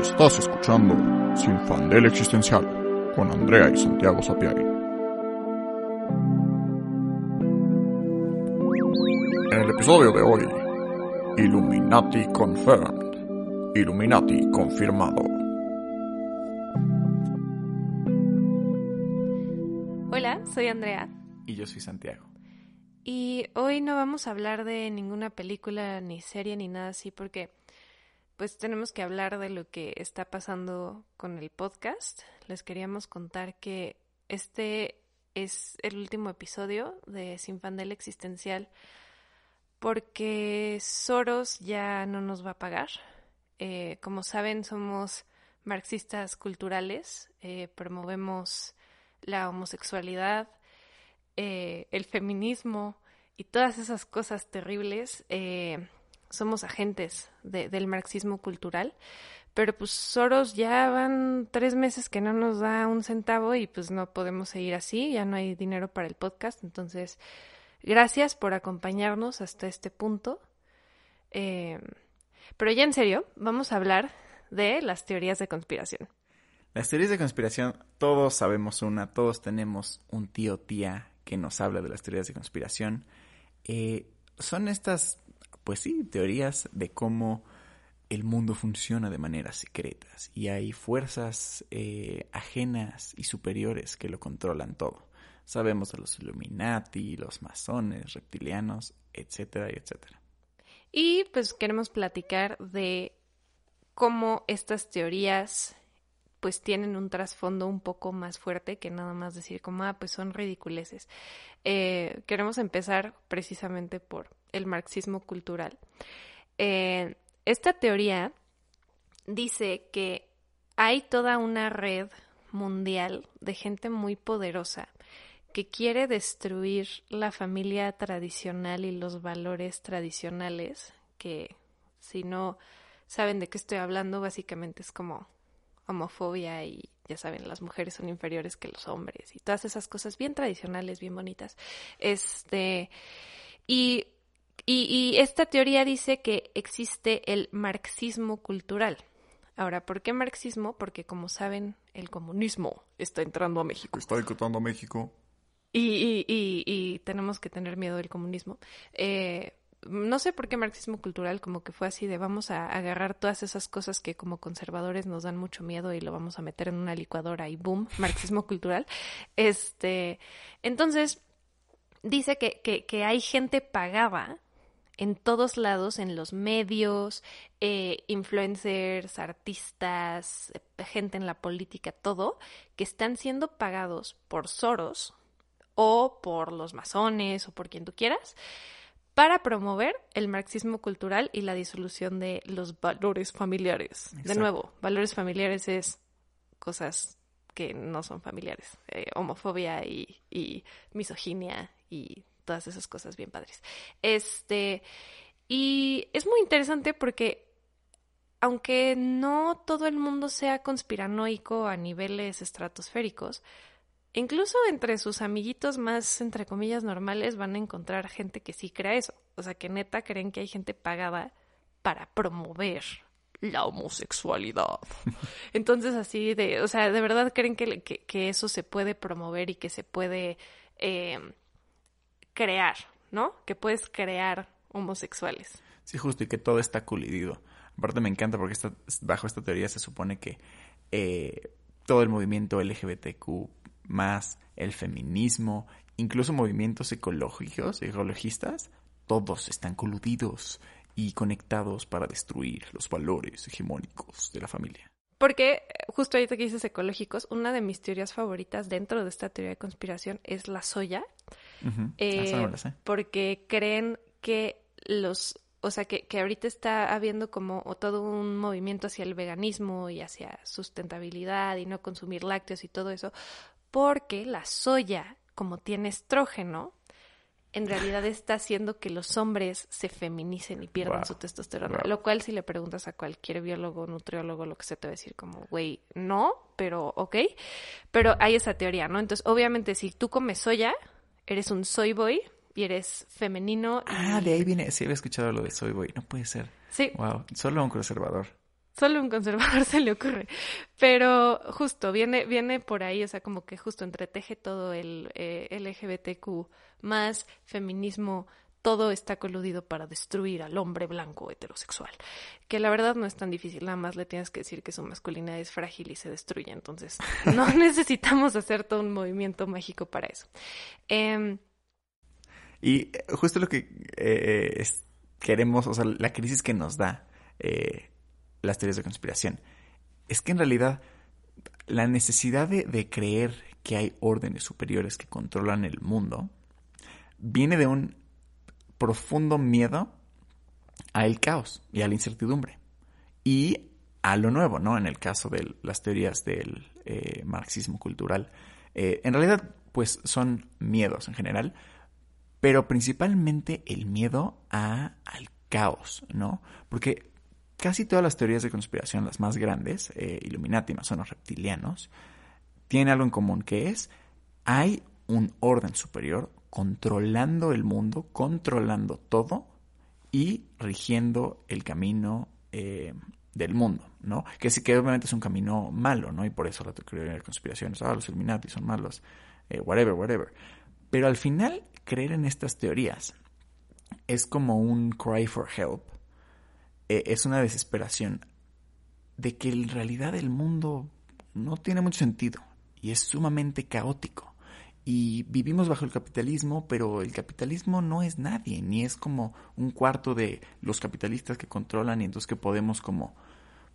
Estás escuchando Sin Fandel Existencial con Andrea y Santiago Sapiari. En el episodio de hoy, Illuminati Confirmed. Illuminati confirmado. Hola, soy Andrea. Y yo soy Santiago. Y hoy no vamos a hablar de ninguna película, ni serie, ni nada así, porque pues tenemos que hablar de lo que está pasando con el podcast. Les queríamos contar que este es el último episodio de Sin Fandel Existencial porque Soros ya no nos va a pagar. Eh, como saben, somos marxistas culturales, eh, promovemos la homosexualidad, eh, el feminismo y todas esas cosas terribles somos agentes del marxismo cultural, pero pues Soros ya van tres meses que no nos da un centavo y pues no podemos seguir así, ya no hay dinero para el podcast, entonces gracias por acompañarnos hasta este punto. Eh, pero ya en serio, vamos a hablar de las teorías de conspiración. Las teorías de conspiración, todos sabemos una, todos tenemos un tío tía que nos habla de las teorías de conspiración. Eh, son estas pues sí, teorías de cómo el mundo funciona de maneras secretas y hay fuerzas eh, ajenas y superiores que lo controlan todo. Sabemos de los Illuminati, los masones, reptilianos, etcétera, etcétera. Y pues queremos platicar de cómo estas teorías pues tienen un trasfondo un poco más fuerte que nada más decir como, ah, pues son ridiculeces. Eh, queremos empezar precisamente por el marxismo cultural. Eh, esta teoría dice que hay toda una red mundial de gente muy poderosa que quiere destruir la familia tradicional y los valores tradicionales, que si no saben de qué estoy hablando, básicamente es como homofobia y ya saben, las mujeres son inferiores que los hombres y todas esas cosas bien tradicionales, bien bonitas. Este, y y, esta teoría dice que existe el marxismo cultural. Ahora, ¿por qué marxismo? Porque como saben, el comunismo está entrando a México. Está entrando a México. Y, y, tenemos que tener miedo del comunismo. Eh, no sé por qué marxismo cultural, como que fue así de vamos a agarrar todas esas cosas que como conservadores nos dan mucho miedo y lo vamos a meter en una licuadora y boom, marxismo cultural. Este, entonces, dice que, que, que hay gente pagada en todos lados, en los medios, eh, influencers, artistas, gente en la política, todo, que están siendo pagados por Soros o por los masones o por quien tú quieras para promover el marxismo cultural y la disolución de los valores familiares. De nuevo, valores familiares es cosas que no son familiares, eh, homofobia y, y misoginia y todas esas cosas bien padres. Este, y es muy interesante porque aunque no todo el mundo sea conspiranoico a niveles estratosféricos, incluso entre sus amiguitos más, entre comillas, normales van a encontrar gente que sí crea eso. O sea, que neta creen que hay gente pagada para promover la homosexualidad. Entonces, así de, o sea, de verdad creen que, que, eso se puede promover y que se puede eh, crear, ¿no? Que puedes crear homosexuales. Sí, justo, y que todo está colidido. Aparte me encanta porque bajo esta teoría se supone que eh, todo el movimiento LGBTQ más el feminismo, incluso movimientos ecológicos, ecologistas, todos están coludidos y conectados para destruir los valores hegemónicos de la familia. Porque eh, justo ahorita que dices ecológicos, una de mis teorías favoritas dentro de esta teoría de conspiración es la soya. Eh, porque creen que los, o sea, que, que ahorita está habiendo como todo un movimiento hacia el veganismo y hacia sustentabilidad y no consumir lácteos y todo eso, porque la soya, como tiene estrógeno, en realidad está haciendo que los hombres se feminicen y pierdan su testosterona. Lo cual, si le preguntas a cualquier biólogo, nutriólogo, lo que se te va a decir como, güey, no, pero ok. Pero hay esa teoría, ¿no? Entonces, obviamente, si tú comes soya, eres un soy boy y eres femenino. Ah, de ahí viene. Sí, había escuchado lo de soy boy. No puede ser. Sí. Wow. Solo un conservador. Solo un conservador se le ocurre. Pero justo, viene, viene por ahí, o sea, como que justo entreteje todo el eh, LGBTQ más feminismo, todo está coludido para destruir al hombre blanco heterosexual. Que la verdad no es tan difícil, nada más le tienes que decir que su masculinidad es frágil y se destruye. Entonces, no necesitamos hacer todo un movimiento mágico para eso. Em, y justo lo que eh, eh, queremos, o sea, la crisis que nos da eh, las teorías de conspiración, es que en realidad la necesidad de, creer que hay órdenes superiores que controlan el mundo viene de un profundo miedo al caos y a la incertidumbre y a lo nuevo, ¿no? En el caso de las teorías del eh, marxismo cultural. Eh, en realidad, pues son miedos en general, pero principalmente el miedo a, al caos, ¿no? Porque casi todas las teorías de conspiración, las más grandes, eh, Illuminati, masones reptilianos, tienen algo en común que es, hay un orden superior controlando el mundo, controlando todo y rigiendo el camino eh, del mundo, ¿no? Que que obviamente es un camino malo, ¿no? Y por eso la teoría de conspiraciones, ah, los Illuminati son malos, eh, whatever, whatever. Pero al final, creer en estas teorías es como un cry for help eh, es una desesperación de que en realidad el mundo no tiene mucho sentido y es sumamente caótico. Y vivimos bajo el capitalismo, pero el capitalismo no es nadie, ni es como un cuarto de los capitalistas que controlan y entonces que podemos como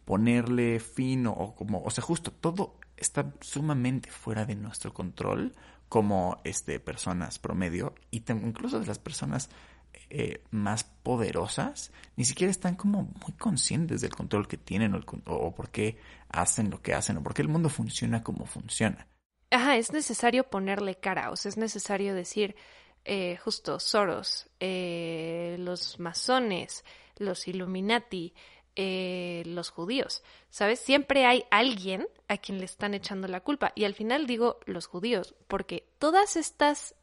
ponerle fin o, como, o sea, justo todo está sumamente fuera de nuestro control como este personas promedio y incluso de las personas eh, más poderosas ni siquiera están como muy conscientes del control que tienen o, por qué hacen lo que hacen o por qué el mundo funciona como funciona. Ajá, es necesario ponerle cara, o sea, es necesario decir, eh, justo, Soros, eh, los masones, los Illuminati, los judíos, ¿sabes? Siempre hay alguien a quien le están echando la culpa. Y al final digo los judíos, porque todas estas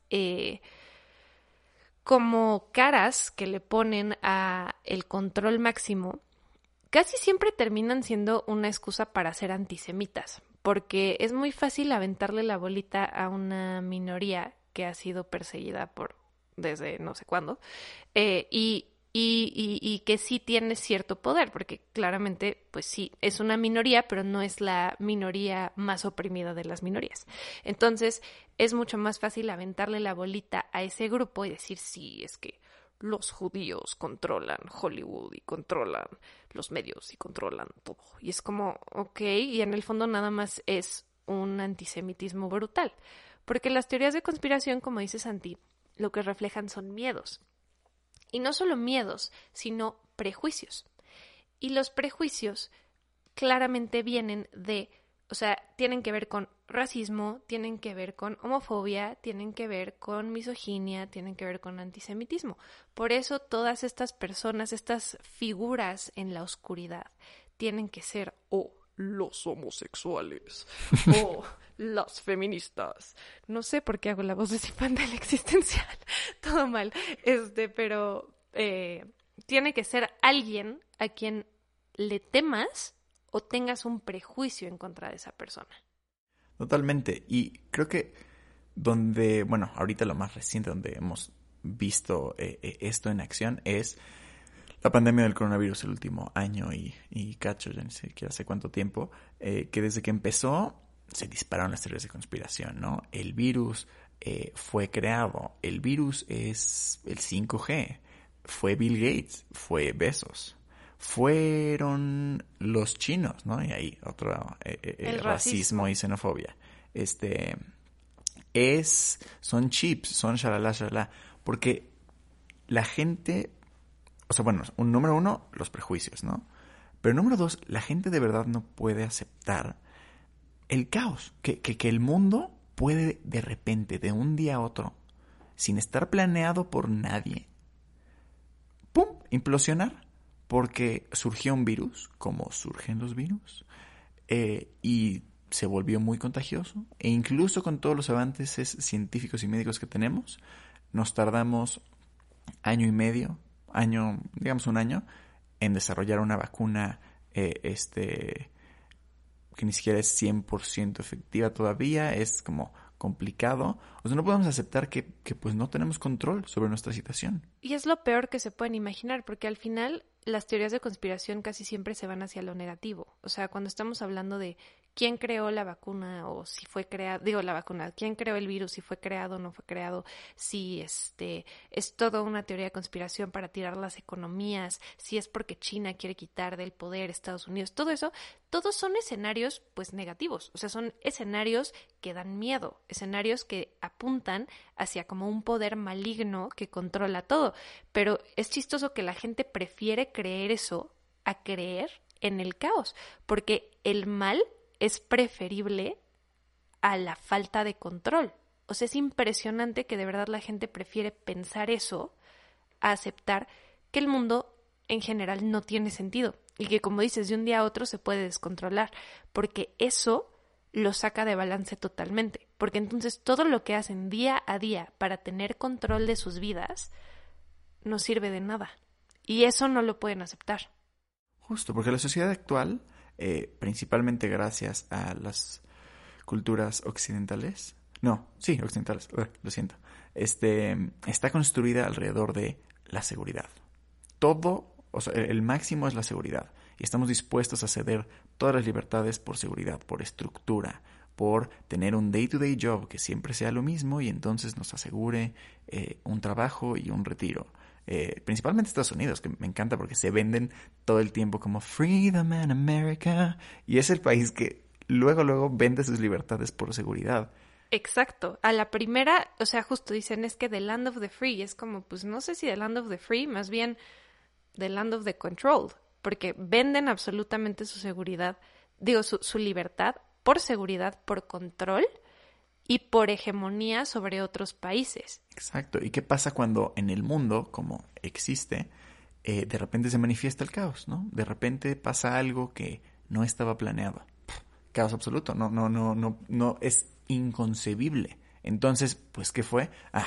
como caras que le ponen a el control máximo, casi siempre terminan siendo una excusa para ser antisemitas, porque es muy fácil aventarle la bolita a una minoría que ha sido perseguida por desde no sé cuándo, eh, y y, y, que sí tiene cierto poder, porque claramente, pues sí, es una minoría, pero no es la minoría más oprimida de las minorías. Entonces, es mucho más fácil aventarle la bolita a ese grupo y decir, sí, es que los judíos controlan Hollywood y controlan los medios y controlan todo. Y es como, ok, y en el fondo nada más es un antisemitismo brutal. Porque las teorías de conspiración, como dice Santi, lo que reflejan son miedos. Y no solo miedos, sino prejuicios. Y los prejuicios claramente vienen de, o sea, tienen que ver con racismo, tienen que ver con homofobia, tienen que ver con misoginia, tienen que ver con antisemitismo. Por eso todas estas personas, estas figuras en la oscuridad, tienen que ser o los homosexuales o las feministas. No sé por qué hago la voz de Cipandel existencial. Todo mal. Este, pero eh, tiene que ser alguien a quien le temas o tengas un prejuicio en contra de esa persona. Totalmente. Y creo que donde, bueno, ahorita lo más reciente donde hemos visto eh, eh, esto en acción es la pandemia del coronavirus el último año y, cacho, ya ni siquiera sé cuánto tiempo, que desde que empezó se dispararon las teorías de conspiración, ¿no? El virus eh, fue creado, el virus es el 5G, fue Bill Gates, fue Besos, fueron los chinos, ¿no? Y ahí otro eh, eh, racismo. y xenofobia. Este es son chips, son shalala shalala, porque la gente, o sea, bueno, un número uno, los prejuicios, ¿no? Pero número dos, la gente de verdad no puede aceptar el caos, que, que, el mundo puede de repente, de un día a otro, sin estar planeado por nadie, ¡pum!, implosionar, porque surgió un virus, como surgen los virus, eh, y se volvió muy contagioso, e incluso con todos los avances científicos y médicos que tenemos, nos tardamos año y medio, año, digamos un año, en desarrollar una vacuna eh, este, que ni siquiera es 100% efectiva todavía, es como complicado, o sea, no podemos aceptar que, que pues no tenemos control sobre nuestra situación. Y es lo peor que se pueden imaginar, porque al final las teorías de conspiración casi siempre se van hacia lo negativo. O sea, cuando estamos hablando de quién creó la vacuna o si fue creado, digo la vacuna, quién creó el virus, si fue creado o no fue creado, si este es toda una teoría de conspiración para tirar las economías, si es porque China quiere quitar del poder Estados Unidos, todo eso, todos son escenarios pues negativos, o sea, son escenarios que dan miedo, escenarios que apuntan hacia como un poder maligno que controla todo, pero es chistoso que la gente prefiere creer eso a creer en el caos, porque el mal es preferible a la falta de control. O sea, es impresionante que de verdad la gente prefiere pensar eso a aceptar que el mundo en general no tiene sentido y que como dices, de un día a otro se puede descontrolar, porque eso lo saca de balance totalmente, porque entonces todo lo que hacen día a día para tener control de sus vidas no sirve de nada. Y eso no lo pueden aceptar. Justo, porque la sociedad actual eh, principalmente gracias a las culturas occidentales. No, sí, occidentales, lo siento. Este, está construida alrededor de la seguridad. Todo, o sea, el máximo es la seguridad. Y estamos dispuestos a ceder todas las libertades por seguridad, por estructura, por tener un day-to-day job que siempre sea lo mismo y entonces nos asegure eh, un trabajo y un retiro. Eh, principalmente Estados Unidos, que me encanta porque se venden todo el tiempo como Freedom in America, y es el país que luego, luego vende sus libertades por seguridad. Exacto. A la primera, o sea, justo dicen es que the land of the free, es como, pues no sé si the land of the free, más bien the land of the controlled, porque venden absolutamente su seguridad, digo, su, su libertad por seguridad, por control, y por hegemonía sobre otros países. Exacto. ¿Y qué pasa cuando en el mundo, como existe, eh, de repente se manifiesta el caos, ¿no? De repente pasa algo que no estaba planeado. caos absoluto. No, no, no, no, no es inconcebible. Entonces, pues, ¿qué fue? Ah,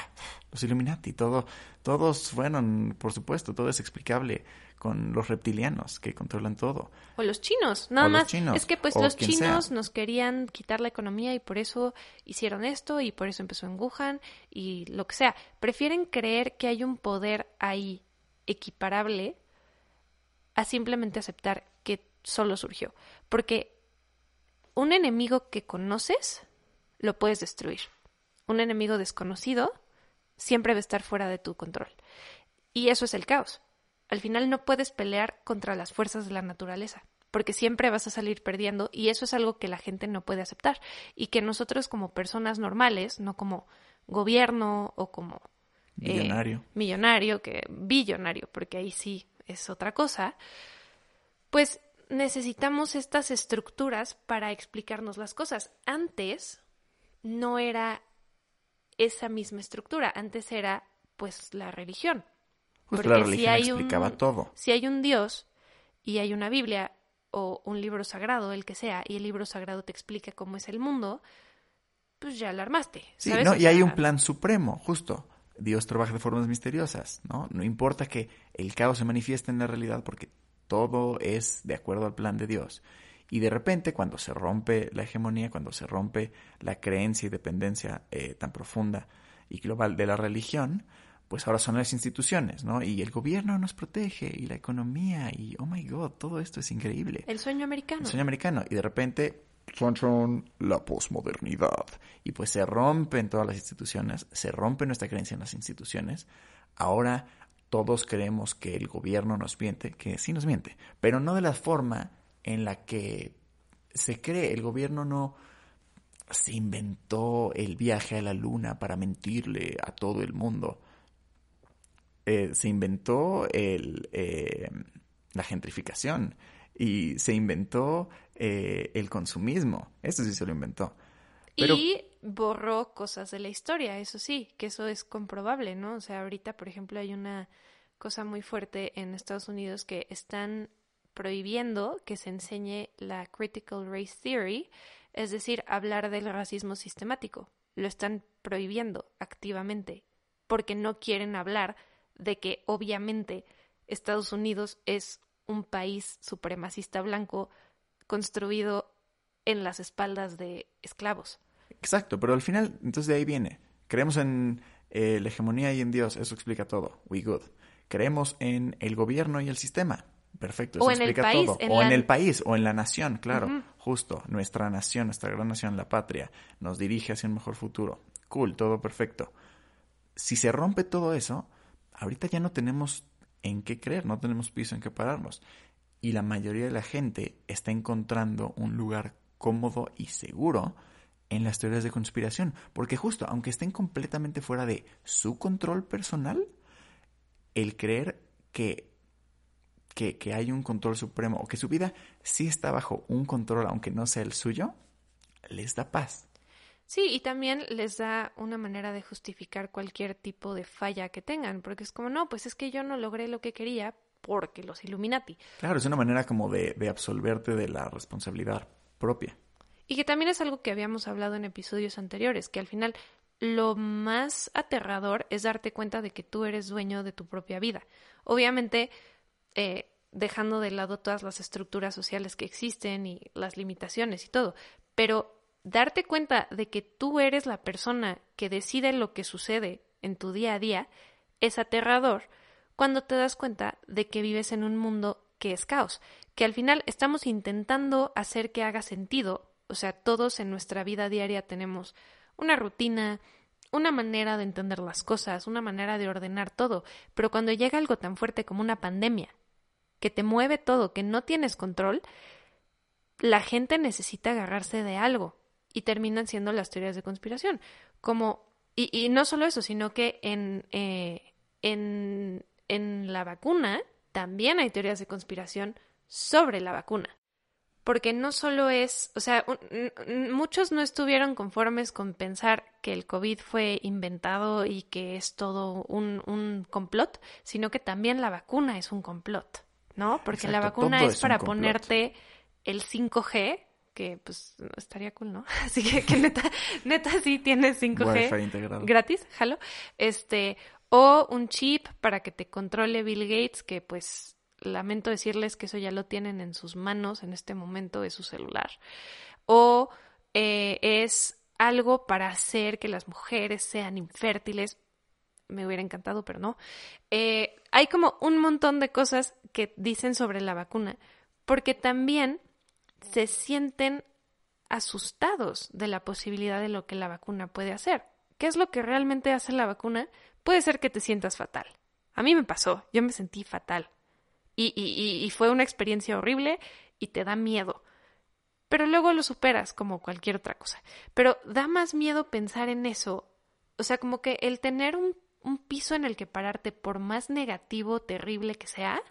los Illuminati, todo, todos fueron, por supuesto, todo es explicable con los reptilianos que controlan todo. O los chinos, nada más. es que pues los chinos nos querían quitar la economía y por eso hicieron esto y por eso empezó en Wuhan y lo que sea. Prefieren creer que hay un poder ahí equiparable a simplemente aceptar que solo surgió. Porque un enemigo que conoces lo puedes destruir. Un enemigo desconocido siempre va a estar fuera de tu control. Y eso es el caos al final no puedes pelear contra las fuerzas de la naturaleza, porque siempre vas a salir perdiendo y eso es algo que la gente no puede aceptar y que nosotros como personas normales, no como gobierno o como eh, millonario, millonario que billonario, porque ahí sí es otra cosa, pues necesitamos estas estructuras para explicarnos las cosas. Antes no era esa misma estructura, antes era pues la religión. Pues la religión explicaba todo. Si hay un Dios y hay una Biblia o un libro sagrado, el que sea, y el libro sagrado te explica cómo es el mundo, pues ya la armaste. Sí, ¿no? y hay un plan supremo, justo. Dios trabaja de formas misteriosas, ¿no? No importa que el caos se manifieste en la realidad porque todo es de acuerdo al plan de Dios. Y de repente, cuando se rompe la hegemonía, cuando se rompe la creencia y dependencia eh, tan profunda y global de la religión, pues ahora son las instituciones, ¿no? Y el gobierno nos protege y la economía y, oh my god, todo esto es increíble. El sueño americano. El sueño americano. Y de repente, son la posmodernidad. Y pues se rompen todas las instituciones, se rompe nuestra creencia en las instituciones. Ahora todos creemos que el gobierno nos miente, que sí nos miente, pero no de la forma en la que se cree. El gobierno no se inventó el viaje a la luna para mentirle a todo el mundo eh, se inventó el, eh, la gentrificación y se inventó eh, el consumismo. Eso sí se lo inventó. Y borró cosas de la historia, eso sí, que eso es comprobable, ¿no? O sea, ahorita, por ejemplo, hay una cosa muy fuerte en Estados Unidos que están prohibiendo que se enseñe la Critical Race Theory, es decir, hablar del racismo sistemático. Lo están prohibiendo activamente porque no quieren hablar de que obviamente Estados Unidos es un país supremacista blanco construido en las espaldas de esclavos. Exacto, pero al final, entonces de ahí viene. Creemos en eh, la hegemonía y en Dios, eso explica todo. We good. Creemos en el gobierno y el sistema. Perfecto, eso O en el explica país, todo. en o en el país, o en la nación, claro. Justo, nuestra nación, nuestra gran nación, la patria, nos dirige hacia un mejor futuro. Cool, todo perfecto. Si se rompe todo eso, ahorita ya no tenemos en qué creer, no tenemos piso en qué pararnos. Y la mayoría de la gente está encontrando un lugar cómodo y seguro en las teorías de conspiración. Porque justo, aunque estén completamente fuera de su control personal, el creer que, que, que hay un control supremo o que su vida sí está bajo un control, aunque no sea el suyo, les da paz. Sí, y también les da una manera de justificar cualquier tipo de falla que tengan, porque es como, no, pues es que yo no logré lo que quería porque los Illuminati. Claro, es una manera como de, de absolverte de la responsabilidad propia. Y que también es algo que habíamos hablado en episodios anteriores, que al final lo más aterrador es darte cuenta de que tú eres dueño de tu propia vida. Obviamente, eh, dejando de lado todas las estructuras sociales que existen y las limitaciones y todo, pero darte cuenta de que tú eres la persona que decide lo que sucede en tu día a día es aterrador cuando te das cuenta de que vives en un mundo que es caos, que al final estamos intentando hacer que haga sentido, o sea, todos en nuestra vida diaria tenemos una rutina, una manera de entender las cosas, una manera de ordenar todo, pero cuando llega algo tan fuerte como una pandemia, que te mueve todo, que no tienes control, la gente necesita agarrarse de algo y terminan siendo las teorías de conspiración. Como, y, y no solo eso, sino que en, eh, en, en la vacuna también hay teorías de conspiración sobre la vacuna. Porque no solo es, o sea, muchos no estuvieron conformes con pensar que el COVID fue inventado y que es todo un, un complot, sino que también la vacuna es un complot, ¿no? Porque la vacuna es para ponerte el 5G, que pues estaría cool, ¿no? Así que, que neta, neta sí tienes 5G Wi-Fi integrado. gratis, jalo, este, o un chip para que te controle Bill Gates, que pues lamento decirles que eso ya lo tienen en sus manos en este momento, es su celular, o eh, es algo para hacer que las mujeres sean infértiles, me hubiera encantado, pero no. Eh, hay como un montón de cosas que dicen sobre la vacuna, porque también se sienten asustados de la posibilidad de lo que la vacuna puede hacer. ¿Qué es lo que realmente hace la vacuna? Puede ser que te sientas fatal. A mí me pasó, yo me sentí fatal. Y, fue una experiencia horrible y te da miedo. Pero luego lo superas como cualquier otra cosa. Pero da más miedo pensar en eso. O sea, como que el tener un, un piso en el que pararte, por más negativo, terrible que sea,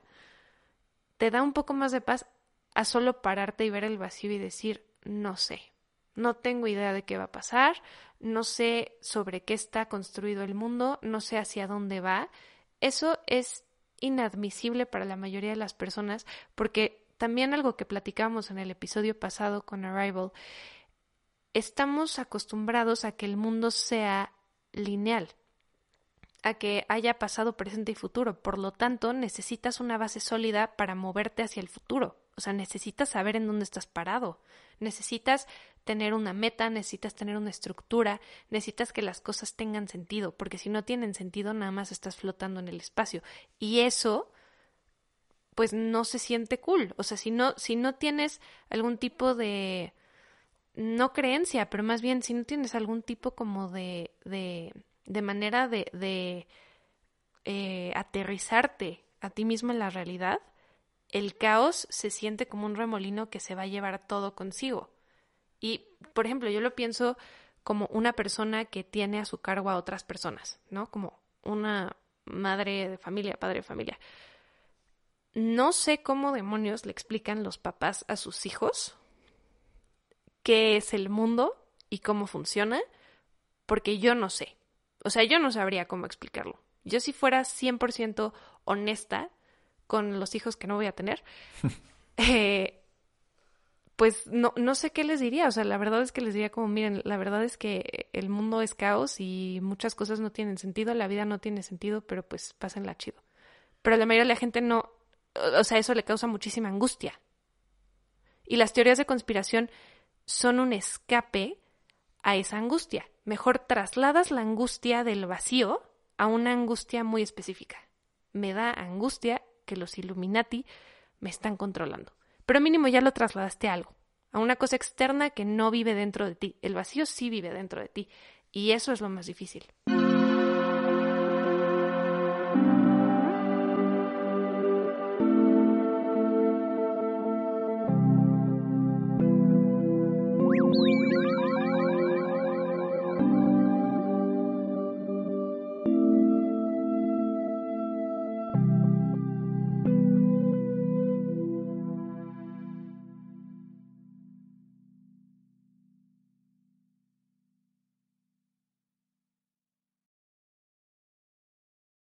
te da un poco más de paz a solo pararte y ver el vacío y decir, no sé, no tengo idea de qué va a pasar, no sé sobre qué está construido el mundo, no sé hacia dónde va. Eso es inadmisible para la mayoría de las personas porque también algo que platicamos en el episodio pasado con Arrival, estamos acostumbrados a que el mundo sea lineal, a que haya pasado, presente y futuro. Por lo tanto, necesitas una base sólida para moverte hacia el futuro. O sea, necesitas saber en dónde estás parado. Necesitas tener una meta, necesitas tener una estructura, necesitas que las cosas tengan sentido, porque si no tienen sentido, nada más estás flotando en el espacio. Y eso, pues no se siente cool. O sea, si no, si no tienes algún tipo de no creencia, pero más bien si no tienes algún tipo como de, de, de manera de, eh, aterrizarte a ti mismo en la realidad, el caos se siente como un remolino que se va a llevar todo consigo. Y, por ejemplo, yo lo pienso como una persona que tiene a su cargo a otras personas, ¿no? Como una madre de familia, padre de familia. No sé cómo demonios le explican los papás a sus hijos qué es el mundo y cómo funciona, porque yo no sé. O sea, yo no sabría cómo explicarlo. Yo si fuera 100% honesta con los hijos que no voy a tener, eh, pues no, no sé qué les diría. O sea, la verdad es que les diría como, miren, la verdad es que el mundo es caos y muchas cosas no tienen sentido, la vida no tiene sentido, pero pues pásenla chido. Pero la mayoría de la gente no, o sea, eso le causa muchísima angustia. Y las teorías de conspiración son un escape a esa angustia. Mejor trasladas la angustia del vacío a una angustia muy específica. Me da angustia que los Illuminati me están controlando. Pero mínimo ya lo trasladaste a algo, a una cosa externa que no vive dentro de ti. El vacío sí vive dentro de ti. Y eso es lo más difícil.